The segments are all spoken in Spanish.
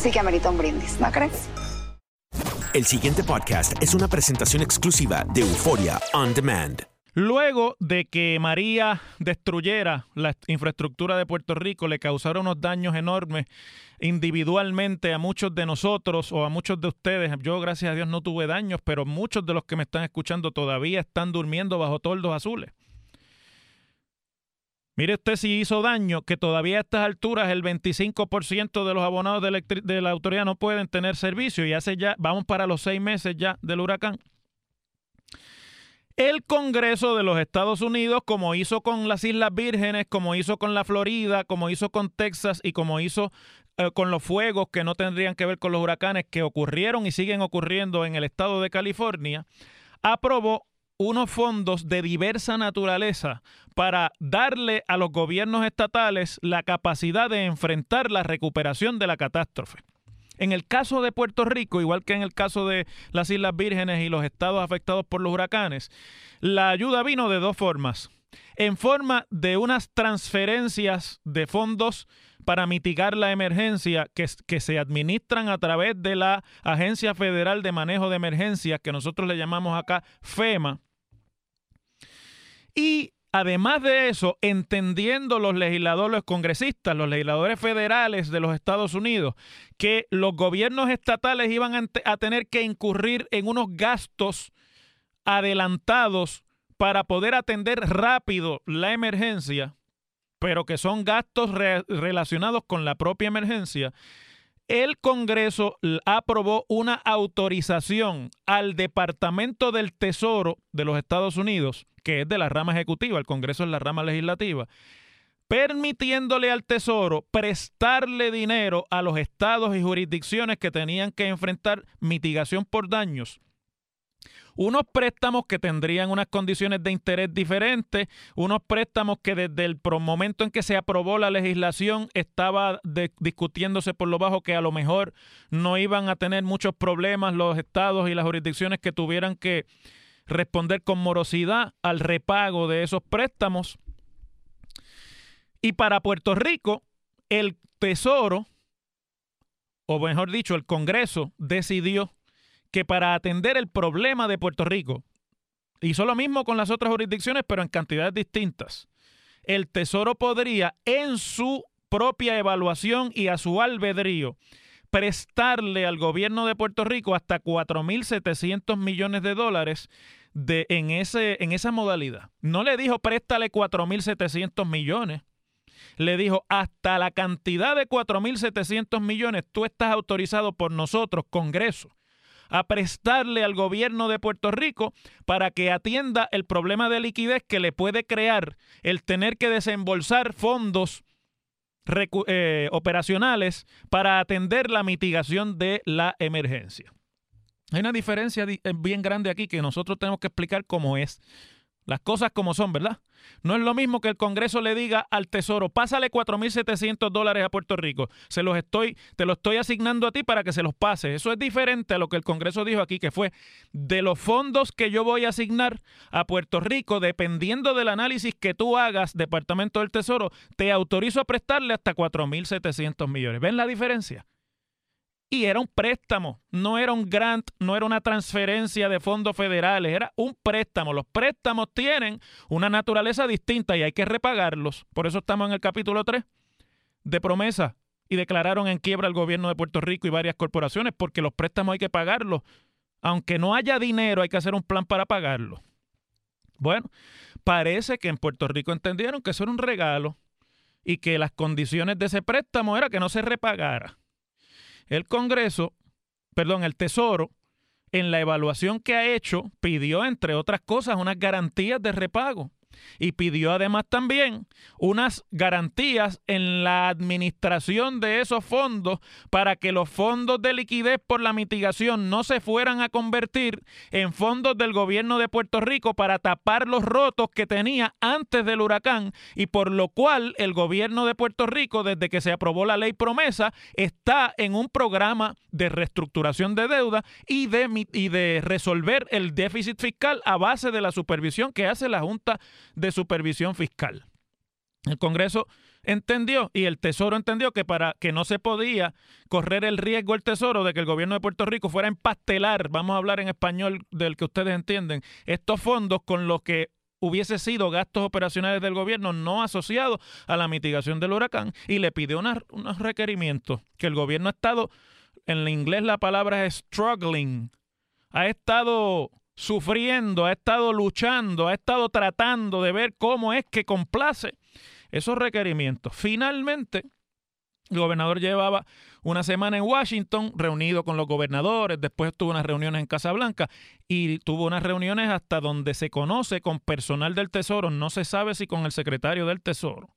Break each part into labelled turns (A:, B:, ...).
A: sí que amerita un brindis, ¿no crees?
B: El siguiente podcast es una presentación exclusiva de Euforia On Demand.
C: Luego de que María destruyera la infraestructura de Puerto Rico, le causara unos daños enormes individualmente a muchos de nosotros o a muchos de ustedes. Yo, gracias a Dios, no tuve daños, pero muchos de los que me están escuchando todavía están durmiendo bajo toldos azules. Mire usted si hizo daño, que todavía a estas alturas el 25% de los abonados de, la autoridad no pueden tener servicio y hace ya, vamos para los seis meses ya del huracán. El Congreso de los Estados Unidos, como hizo con las Islas Vírgenes, como hizo con la Florida, como hizo con Texas y como hizo eh, con los fuegos que no tendrían que ver con los huracanes que ocurrieron y siguen ocurriendo en el estado de California, aprobó unos fondos de diversa naturaleza para darle a los gobiernos estatales la capacidad de enfrentar la recuperación de la catástrofe. En el caso de Puerto Rico, igual que en el caso de las Islas Vírgenes y los estados afectados por los huracanes, la ayuda vino de dos formas. En forma de unas transferencias de fondos para mitigar la emergencia que, se administran a través de la Agencia Federal de Manejo de Emergencias, que nosotros le llamamos acá FEMA. Y Además de eso, entendiendo los legisladores, los congresistas, los legisladores federales de los Estados Unidos, que los gobiernos estatales iban a, tener que incurrir en unos gastos adelantados para poder atender rápido la emergencia, pero que son gastos re relacionados con la propia emergencia, el Congreso aprobó una autorización al Departamento del Tesoro de los Estados Unidos, que es de la rama ejecutiva, el Congreso es la rama legislativa, permitiéndole al Tesoro prestarle dinero a los estados y jurisdicciones que tenían que enfrentar mitigación por daños unos préstamos que tendrían unas condiciones de interés diferentes, unos préstamos que desde el momento en que se aprobó la legislación estaba discutiéndose por lo bajo que a lo mejor no iban a tener muchos problemas los estados y las jurisdicciones que tuvieran que responder con morosidad al repago de esos préstamos. Y para Puerto Rico, el Tesoro, o mejor dicho, el Congreso decidió que para atender el problema de Puerto Rico, hizo lo mismo con las otras jurisdicciones, pero en cantidades distintas, el Tesoro podría en su propia evaluación y a su albedrío prestarle al gobierno de Puerto Rico hasta 4.700 millones de dólares de, en, ese, en esa modalidad. No le dijo préstale 4.700 millones. Le dijo, hasta la cantidad de 4.700 millones tú estás autorizado por nosotros, Congreso, a prestarle al gobierno de Puerto Rico para que atienda el problema de liquidez que le puede crear el tener que desembolsar fondos eh, operacionales para atender la mitigación de la emergencia. Hay una diferencia bien grande aquí que nosotros tenemos que explicar cómo es. Las cosas como son, ¿verdad? No es lo mismo que el Congreso le diga al Tesoro, pásale 4.700 dólares a Puerto Rico, se los estoy, te lo estoy asignando a ti para que se los pase. Eso es diferente a lo que el Congreso dijo aquí, que fue de los fondos que yo voy a asignar a Puerto Rico, dependiendo del análisis que tú hagas, Departamento del Tesoro, te autorizo a prestarle hasta 4.700 millones. ¿Ven la diferencia? Y era un préstamo, no era un grant, no era una transferencia de fondos federales, era un préstamo. Los préstamos tienen una naturaleza distinta y hay que repagarlos. Por eso estamos en el capítulo 3 de promesa. y declararon en quiebra al gobierno de Puerto Rico y varias corporaciones porque los préstamos hay que pagarlos. Aunque no haya dinero, hay que hacer un plan para pagarlo. Bueno, parece que en Puerto Rico entendieron que eso era un regalo y que las condiciones de ese préstamo era que no se repagara. El Congreso, perdón, el Tesoro, en la evaluación que ha hecho, pidió, entre otras cosas, unas garantías de repago y pidió además también unas garantías en la administración de esos fondos para que los fondos de liquidez por la mitigación no se fueran a convertir en fondos del gobierno de Puerto Rico para tapar los rotos que tenía antes del huracán y por lo cual el gobierno de Puerto Rico desde que se aprobó la ley promesa está en un programa de reestructuración de deuda y de, y de resolver el déficit fiscal a base de la supervisión que hace la Junta de supervisión fiscal. El Congreso entendió y el Tesoro entendió que para que no se podía correr el riesgo el Tesoro de que el gobierno de Puerto Rico fuera a empastelar, vamos a hablar en español del que ustedes entienden, estos fondos con los que hubiese sido gastos operacionales del gobierno no asociados a la mitigación del huracán y le pidió unos requerimientos que el gobierno ha estado, en inglés la palabra es struggling, ha estado sufriendo, ha estado luchando, ha estado tratando de ver cómo es que complace esos requerimientos. Finalmente, el gobernador llevaba una semana en Washington, reunido con los gobernadores, después tuvo unas reuniones en Casablanca y tuvo unas reuniones hasta donde se conoce con personal del Tesoro, no se sabe si con el secretario del Tesoro,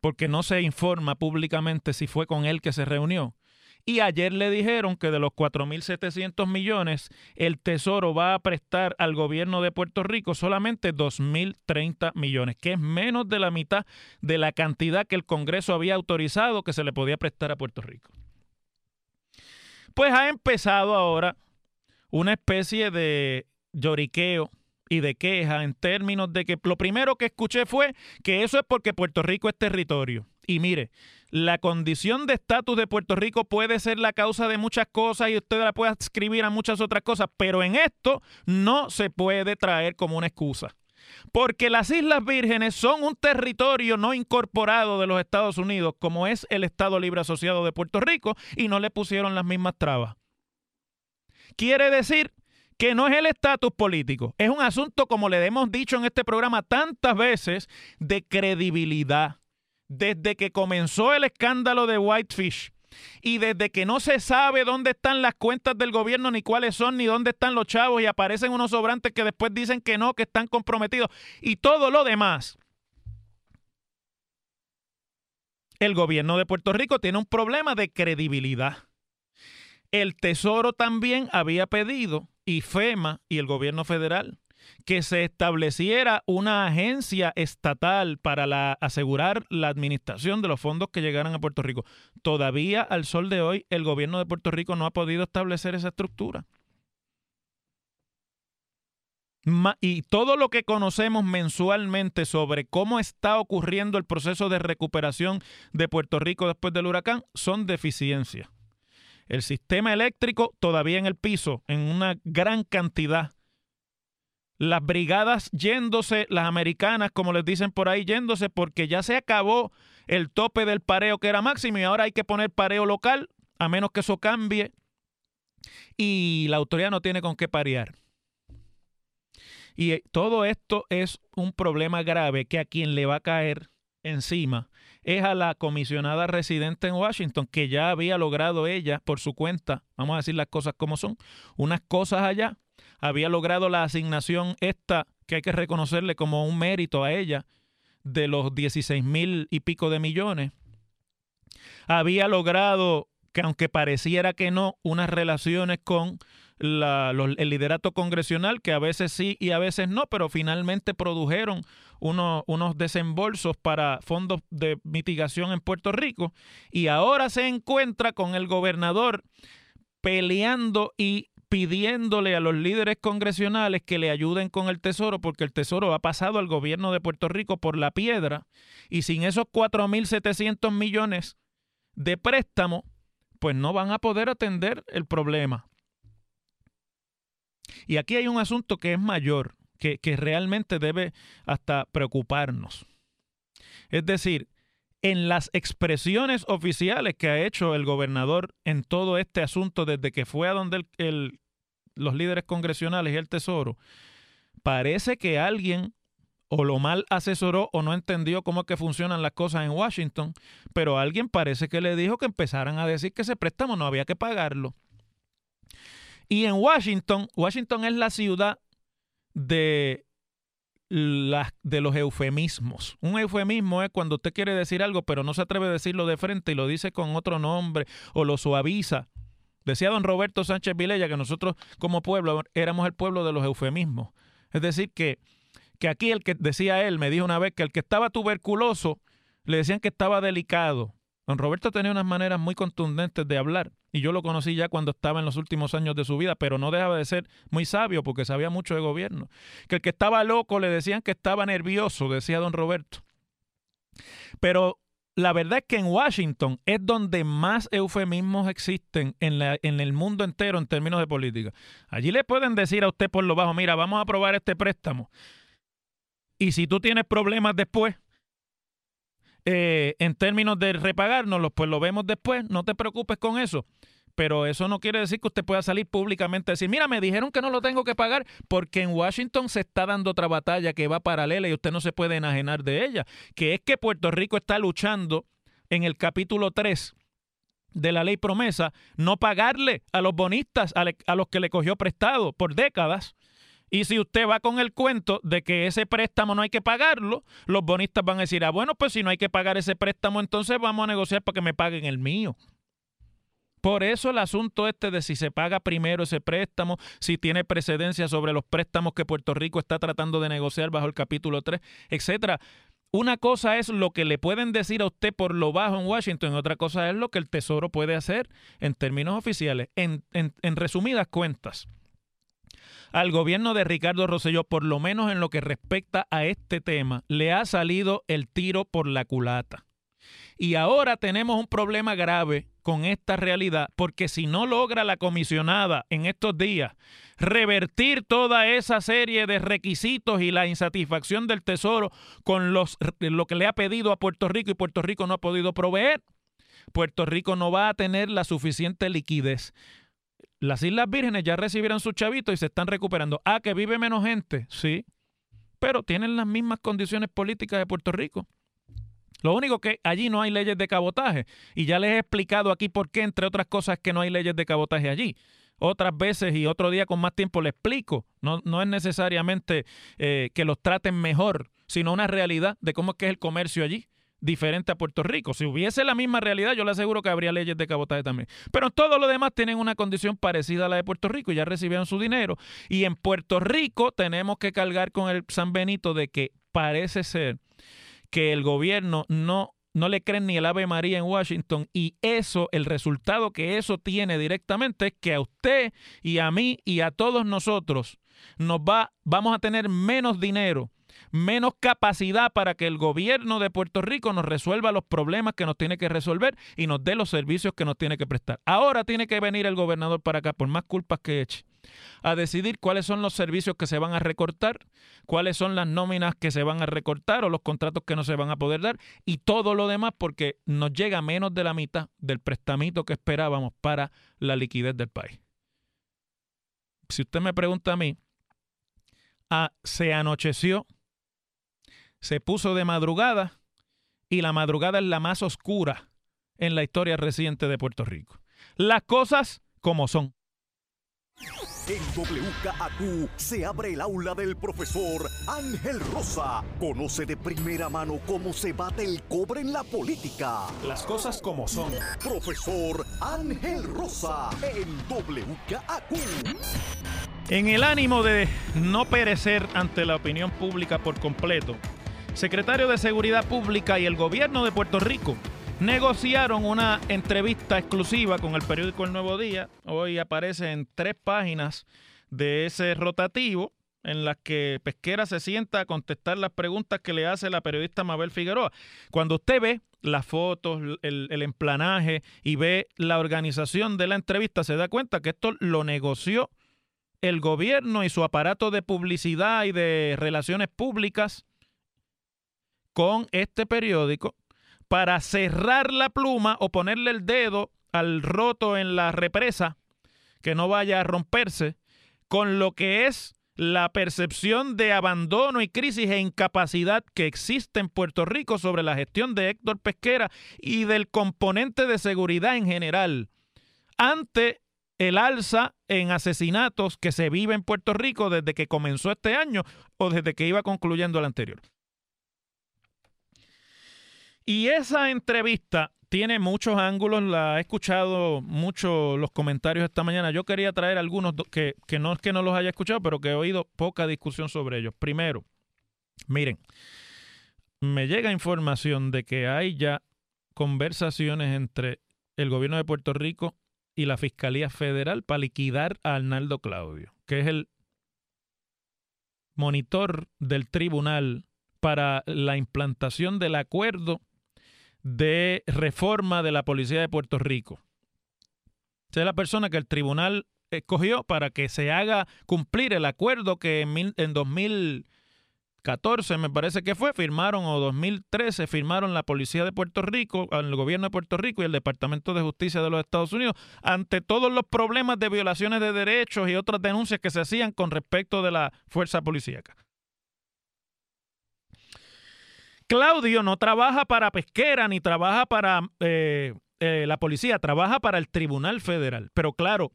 C: porque no se informa públicamente si fue con él que se reunió. Y ayer le dijeron que de los 4.700 millones, el Tesoro va a prestar al gobierno de Puerto Rico solamente 2.030 millones, que es menos de la mitad de la cantidad que el Congreso había autorizado que se le podía prestar a Puerto Rico. Pues ha empezado ahora una especie de lloriqueo y de queja en términos de que lo primero que escuché fue que eso es porque Puerto Rico es territorio. Y mire, la condición de estatus de Puerto Rico puede ser la causa de muchas cosas y usted la puede escribir a muchas otras cosas, pero en esto no se puede traer como una excusa. Porque las Islas Vírgenes son un territorio no incorporado de los Estados Unidos, como es el Estado Libre Asociado de Puerto Rico, y no le pusieron las mismas trabas. Quiere decir que no es el estatus político, es un asunto, como le hemos dicho en este programa tantas veces, de credibilidad desde que comenzó el escándalo de Whitefish y desde que no se sabe dónde están las cuentas del gobierno, ni cuáles son, ni dónde están los chavos, y aparecen unos sobrantes que después dicen que no, que están comprometidos, y todo lo demás. El gobierno de Puerto Rico tiene un problema de credibilidad. El Tesoro también había pedido, y FEMA y el gobierno federal, que se estableciera una agencia estatal para asegurar la administración de los fondos que llegaran a Puerto Rico. Todavía al sol de hoy el gobierno de Puerto Rico no ha podido establecer esa estructura. y todo lo que conocemos mensualmente sobre cómo está ocurriendo el proceso de recuperación de Puerto Rico después del huracán son deficiencias. El sistema eléctrico todavía en el piso, en una gran cantidad las brigadas yéndose, las americanas, como les dicen por ahí, yéndose porque ya se acabó el tope del pareo que era máximo y ahora hay que poner pareo local, a menos que eso cambie. Y la autoridad no tiene con qué parear. Y eh, todo esto es un problema grave que a quien le va a caer encima es a la comisionada residente en Washington, que ya había logrado ella por su cuenta, vamos a decir las cosas como son, unas cosas allá había logrado la asignación esta, que hay que reconocerle como un mérito a ella, de los 16 mil y pico de millones. Había logrado, que aunque pareciera que no, unas relaciones con el liderato congresional, que a veces sí y a veces no, pero finalmente produjeron unos desembolsos para fondos de mitigación en Puerto Rico. Y ahora se encuentra con el gobernador peleando y pidiéndole a los líderes congresionales que le ayuden con el tesoro, porque el tesoro ha pasado al gobierno de Puerto Rico por la piedra, y sin esos 4.700 millones de préstamo, pues no van a poder atender el problema. Y aquí hay un asunto que es mayor, que, que realmente debe hasta preocuparnos. Es decir, en las expresiones oficiales que ha hecho el gobernador en todo este asunto desde que fue a donde los líderes congresionales y el Tesoro, parece que alguien o lo mal asesoró o no entendió cómo es que funcionan las cosas en Washington, pero alguien parece que le dijo que empezaran a decir que ese préstamo no había que pagarlo. Y en Washington, Washington es la ciudad de, la, de los eufemismos. Un eufemismo es cuando usted quiere decir algo, pero no se atreve a decirlo de frente y lo dice con otro nombre o lo suaviza. Decía don Roberto Sánchez Vilella que nosotros como pueblo éramos el pueblo de los eufemismos. Es decir, que, que aquí el que decía él, me dijo una vez que el que estaba tuberculoso le decían que estaba delicado. Don Roberto tenía unas maneras muy contundentes de hablar y yo lo conocí ya cuando estaba en los últimos años de su vida, pero no dejaba de ser muy sabio porque sabía mucho de gobierno. Que el que estaba loco le decían que estaba nervioso, decía don Roberto. Pero la verdad es que en Washington es donde más eufemismos existen en, el mundo entero en términos de política. Allí le pueden decir a usted por lo bajo, mira, vamos a aprobar este préstamo. Y si tú tienes problemas después, eh, en términos de repagárnoslo, pues lo vemos después, no te preocupes con eso. Pero eso no quiere decir que usted pueda salir públicamente a decir, mira, me dijeron que no lo tengo que pagar porque en Washington se está dando otra batalla que va paralela y usted no se puede enajenar de ella, que es que Puerto Rico está luchando en el capítulo 3 de la ley promesa, no pagarle a los bonistas, a los que le cogió prestado por décadas, y si usted va con el cuento de que ese préstamo no hay que pagarlo, los bonistas van a decir, ah, bueno, pues si no hay que pagar ese préstamo, entonces vamos a negociar para que me paguen el mío. Por eso el asunto este de si se paga primero ese préstamo, si tiene precedencia sobre los préstamos que Puerto Rico está tratando de negociar bajo el capítulo 3, etcétera. Una cosa es lo que le pueden decir a usted por lo bajo en Washington, otra cosa es lo que el Tesoro puede hacer en términos oficiales. En, en, en resumidas cuentas, al gobierno de Ricardo Rosselló, por lo menos en lo que respecta a este tema, le ha salido el tiro por la culata. Y ahora tenemos un problema grave con esta realidad, porque si no logra la comisionada en estos días revertir toda esa serie de requisitos y la insatisfacción del Tesoro con lo que le ha pedido a Puerto Rico y Puerto Rico no ha podido proveer, Puerto Rico no va a tener la suficiente liquidez las Islas Vírgenes ya recibieron su chavito y se están recuperando. Ah, que vive menos gente, sí, pero tienen las mismas condiciones políticas de Puerto Rico. Lo único que allí no hay leyes de cabotaje. Y ya les he explicado aquí por qué, entre otras cosas, que no hay leyes de cabotaje allí. Otras veces y otro día con más tiempo le explico. No, no es necesariamente eh, que los traten mejor, sino una realidad de cómo es que es el comercio allí diferente a Puerto Rico. Si hubiese la misma realidad, yo le aseguro que habría leyes de cabotaje también. Pero todo lo demás tienen una condición parecida a la de Puerto Rico, ya recibieron su dinero. Y en Puerto Rico tenemos que cargar con el San Benito de que parece ser que el gobierno no no le creen ni el Ave María en Washington y eso, el resultado que eso tiene directamente es que a usted y a mí y a todos nosotros nos va, vamos a tener menos dinero menos capacidad para que el gobierno de Puerto Rico nos resuelva los problemas que nos tiene que resolver y nos dé los servicios que nos tiene que prestar. Ahora tiene que venir el gobernador para acá, por más culpas que eche, a decidir cuáles son los servicios que se van a recortar, cuáles son las nóminas que se van a recortar o los contratos que no se van a poder dar y todo lo demás porque nos llega menos de la mitad del prestamito que esperábamos para la liquidez del país. Si usted me pregunta a mí, ah, se anocheció se puso de madrugada y la madrugada es la más oscura en la historia reciente de Puerto Rico. Las cosas como son.
D: En WKAQ se abre el aula del profesor Ángel Rosa. Conoce de primera mano cómo se bate el cobre en la política.
C: Las cosas como son.
D: Profesor Ángel Rosa en WKAQ.
C: En el ánimo de no perecer ante la opinión pública por completo, secretario de Seguridad Pública y el gobierno de Puerto Rico negociaron una entrevista exclusiva con el periódico El Nuevo Día. Hoy aparece en tres páginas de ese rotativo en las que Pesquera se sienta a contestar las preguntas que le hace la periodista Mabel Figueroa. Cuando usted ve las fotos, el, el, emplanaje y ve la organización de la entrevista, se da cuenta que esto lo negoció el gobierno y su aparato de publicidad y de relaciones públicas con este periódico para cerrar la pluma o ponerle el dedo al roto en la represa, que no vaya a romperse, con lo que es la percepción de abandono y crisis e incapacidad que existe en Puerto Rico sobre la gestión de Héctor Pesquera y del componente de seguridad en general ante el alza en asesinatos que se vive en Puerto Rico desde que comenzó este año o desde que iba concluyendo el anterior. Y esa entrevista tiene muchos ángulos, la he escuchado mucho los comentarios esta mañana. Yo quería traer algunos que, que no es que no los haya escuchado, pero que he oído poca discusión sobre ellos. Primero, miren, me llega información de que hay ya conversaciones entre el gobierno de Puerto Rico y la Fiscalía Federal para liquidar a Arnaldo Claudio, que es el monitor del tribunal para la implantación del acuerdo de reforma de la Policía de Puerto Rico. Esa es la persona que el tribunal escogió para que se haga cumplir el acuerdo que en, en 2014 me parece que fue, firmaron o 2013 firmaron la Policía de Puerto Rico, el gobierno de Puerto Rico y el Departamento de Justicia de los Estados Unidos ante todos los problemas de violaciones de derechos y otras denuncias que se hacían con respecto de la fuerza policíaca. Claudio no trabaja para pesquera ni trabaja para eh, eh, la policía, trabaja para el Tribunal Federal. Pero claro,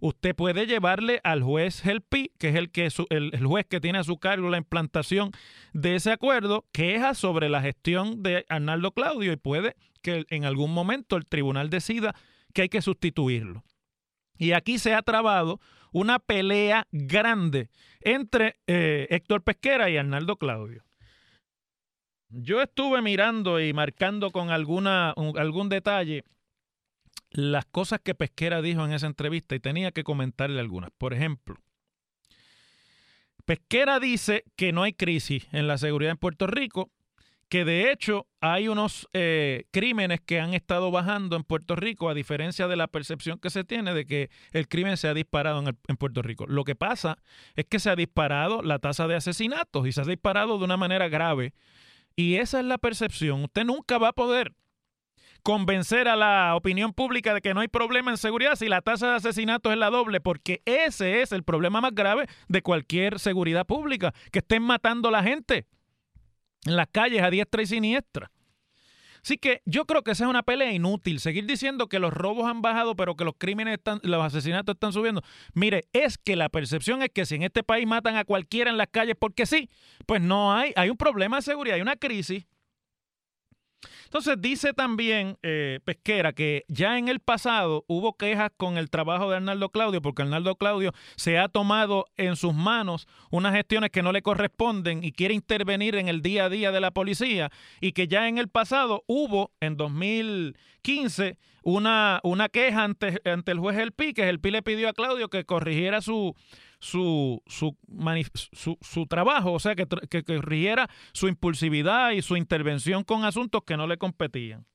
C: usted puede llevarle al juez Helpi, que es el, que el, juez que tiene a su cargo la implantación de ese acuerdo, queja sobre la gestión de Arnaldo Claudio y puede que en algún momento el tribunal decida que hay que sustituirlo. Y aquí se ha trabado una pelea grande entre eh, Héctor Pesquera y Arnaldo Claudio. Yo estuve mirando y marcando con alguna, algún detalle las cosas que Pesquera dijo en esa entrevista y tenía que comentarle algunas. Por ejemplo, Pesquera dice que no hay crisis en la seguridad en Puerto Rico, que de hecho hay unos eh, crímenes que han estado bajando en Puerto Rico, a diferencia de la percepción que se tiene de que el crimen se ha disparado en Puerto Rico. Lo que pasa es que se ha disparado la tasa de asesinatos y se ha disparado de una manera grave y esa es la percepción. Usted nunca va a poder convencer a la opinión pública de que no hay problema en seguridad si la tasa de asesinatos es la doble, porque ese es el problema más grave de cualquier seguridad pública, que estén matando a la gente en las calles a diestra y siniestra. Así que yo creo que esa es una pelea inútil. Seguir diciendo que los robos han bajado, pero que los crímenes están, los asesinatos están subiendo. Mire, es que la percepción es que si en este país matan a cualquiera en las calles porque sí, pues no hay, hay un problema de seguridad, hay una crisis. Entonces dice también eh, Pesquera que ya en el pasado hubo quejas con el trabajo de Arnaldo Claudio porque Arnaldo Claudio se ha tomado en sus manos unas gestiones que no le corresponden y quiere intervenir en el día a día de la policía y que ya en el pasado hubo en 2015 una, una queja ante, ante el juez El Pi, que El Pi le pidió a Claudio que corrigiera su, su, su, su, trabajo, o sea, que, que, corrigiera su impulsividad y su intervención con asuntos que no le competían.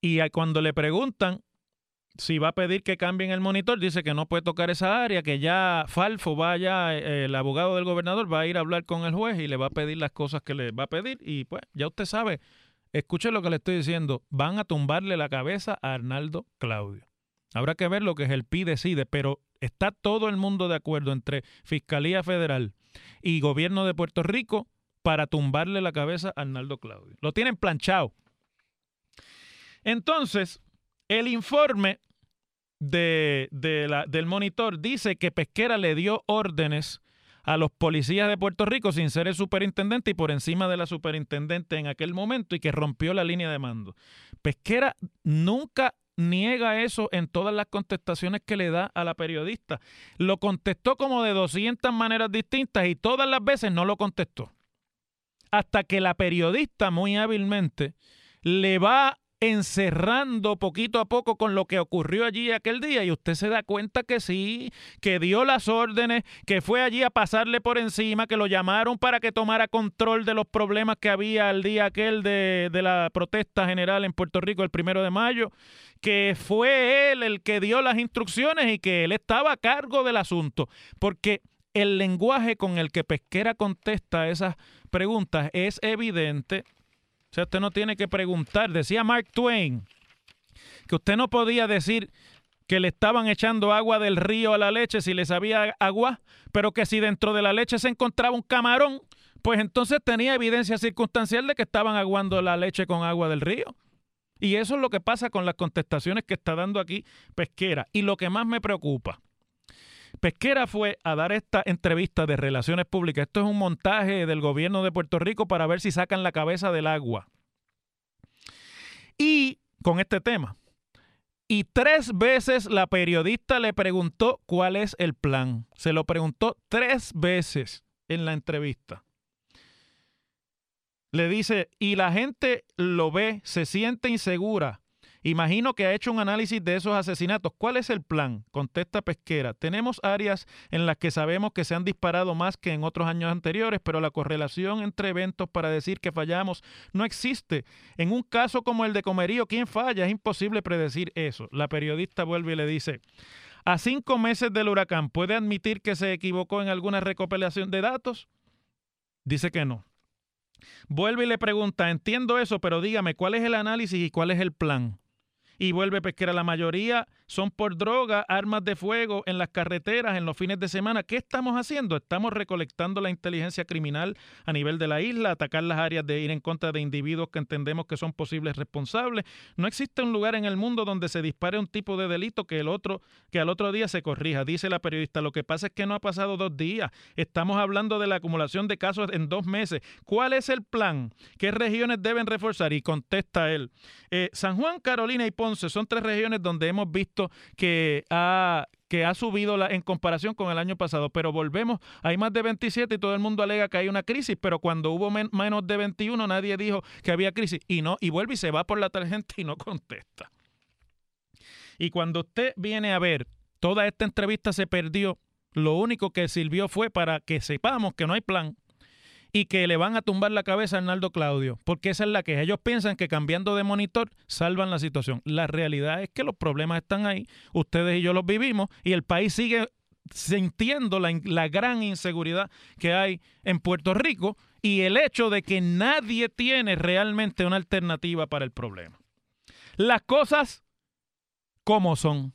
C: Y cuando le preguntan si va a pedir que cambien el monitor, dice que no puede tocar esa área, que ya Falfo vaya, eh, el abogado del gobernador va a ir a hablar con el juez y le va a pedir las cosas que le va a pedir. Y pues ya usted sabe, escuche lo que le estoy diciendo, van a tumbarle la cabeza a Arnaldo Claudio. Habrá que ver lo que es el PI decide, pero está todo el mundo de acuerdo entre Fiscalía Federal y Gobierno de Puerto Rico para tumbarle la cabeza a Arnaldo Claudio. Lo tienen planchado. Entonces, el informe de, del monitor dice que Pesquera le dio órdenes a los policías de Puerto Rico sin ser el superintendente y por encima de la superintendente en aquel momento y que rompió la línea de mando. Pesquera nunca niega eso en todas las contestaciones que le da a la periodista. Lo contestó como de 200 maneras distintas y todas las veces no lo contestó. Hasta que la periodista muy hábilmente le va encerrando poquito a poco con lo que ocurrió allí aquel día y usted se da cuenta que sí, que dio las órdenes, que fue allí a pasarle por encima, que lo llamaron para que tomara control de los problemas que había el día aquel de, de la protesta general en Puerto Rico el primero de mayo, que fue él el que dio las instrucciones y que él estaba a cargo del asunto, porque el lenguaje con el que Pesquera contesta esas preguntas es evidente O sea, usted no tiene que preguntar. Decía Mark Twain que usted no podía decir que le estaban echando agua del río a la leche si le sabía agua, pero que si dentro de la leche se encontraba un camarón, pues entonces tenía evidencia circunstancial de que estaban aguando la leche con agua del río. Y eso es lo que pasa con las contestaciones que está dando aquí Pesquera. Y lo que más me preocupa, Pesquera fue a dar esta entrevista de relaciones públicas. Esto es un montaje del gobierno de Puerto Rico para ver si sacan la cabeza del agua. Y con este tema. Y tres veces la periodista le preguntó cuál es el plan. Se lo preguntó tres veces en la entrevista. Le dice, y la gente lo ve, se siente insegura. Imagino que ha hecho un análisis de esos asesinatos. ¿Cuál es el plan? Contesta Pesquera. Tenemos áreas en las que sabemos que se han disparado más que en otros años anteriores, pero la correlación entre eventos para decir que fallamos no existe. En un caso como el de Comerío, ¿quién falla? Es imposible predecir eso. La periodista vuelve y le dice, a cinco meses del huracán, ¿puede admitir que se equivocó en alguna recopilación de datos? Dice que no. Vuelve y le pregunta, entiendo eso, pero dígame, ¿cuál es el análisis y cuál es el plan? Y vuelve pesquera. La mayoría son por droga, armas de fuego en las carreteras, en los fines de semana. ¿Qué estamos haciendo? Estamos recolectando la inteligencia criminal a nivel de la isla, atacar las áreas de ir en contra de individuos que entendemos que son posibles responsables. No existe un lugar en el mundo donde se dispare un tipo de delito que el otro, que al otro día se corrija, dice la periodista. Lo que pasa es que no ha pasado dos días. Estamos hablando de la acumulación de casos en dos meses. ¿Cuál es el plan? ¿Qué regiones deben reforzar? Y contesta él. Eh, San Juan, Carolina y Ponce son tres regiones donde hemos visto que ha que ha subido en comparación con el año pasado, pero volvemos, hay más de 27 y todo el mundo alega que hay una crisis, pero cuando hubo menos de 21 nadie dijo que había crisis. Y no y vuelve y se va por la tarjeta y no contesta. Y cuando usted viene a ver, toda esta entrevista se perdió, lo único que sirvió fue para que sepamos que no hay plan, y que le van a tumbar la cabeza a Arnaldo Claudio, porque esa es la que ellos piensan que cambiando de monitor salvan la situación. La realidad es que los problemas están ahí, ustedes y yo los vivimos y el país sigue sintiendo la, la gran inseguridad que hay en Puerto Rico y el hecho de que nadie tiene realmente una alternativa para el problema. Las cosas como son.